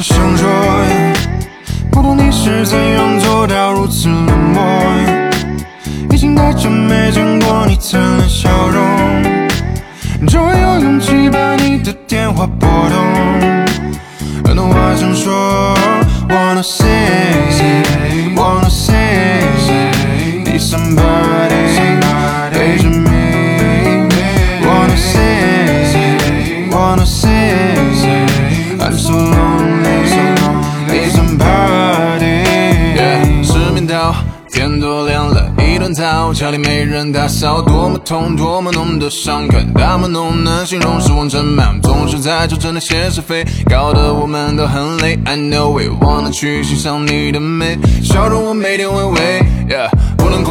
我想说，不懂你是怎样做到如此冷漠，已经太久没见过你灿烂笑容，终于有勇气把你的电话拨通。很多话想说，wanna say，wanna say，need somebody 天都亮了，一顿早，家里没人打扫，多么痛，多么浓的伤感，那么浓难形容，失望真满，总是在纠正那些是非，搞得我们都很累。I know we wanna 去欣赏你的美，笑容我每天回味。Yeah，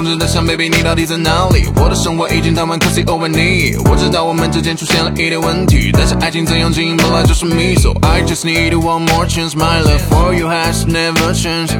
真的想，baby 你到底在哪里？我的生活已经太晚，可惜 over 你。我知道我们之间出现了一点问题，但是爱情怎样经营本来就是秘。So I just need one more chance, my love for you has never changed。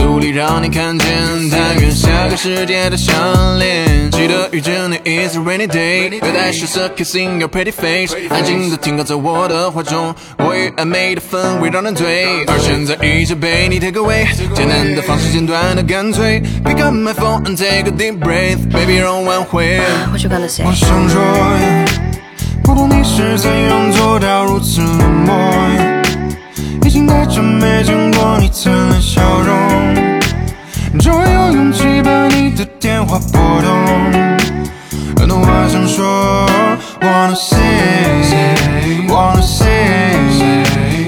努力让你看见，但愿下个世界的相恋。遇见你 is a rainy day，别带羞涩 kissing your pretty face，安静的停靠在我的怀中，我与暧昧的氛围让人醉。而现在一切被你 take away，简单的方式，简短的干脆。Pick up my phone and take a deep breath，baby 让我挽回。我想说，不懂你是怎样做到如此冷漠，已经太久没见过你灿烂笑容，终于有勇气 Wanna sing, wanna sing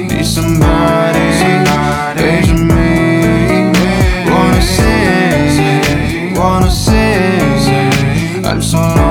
Need somebody, somebody me Wanna sing, wanna sing I'm so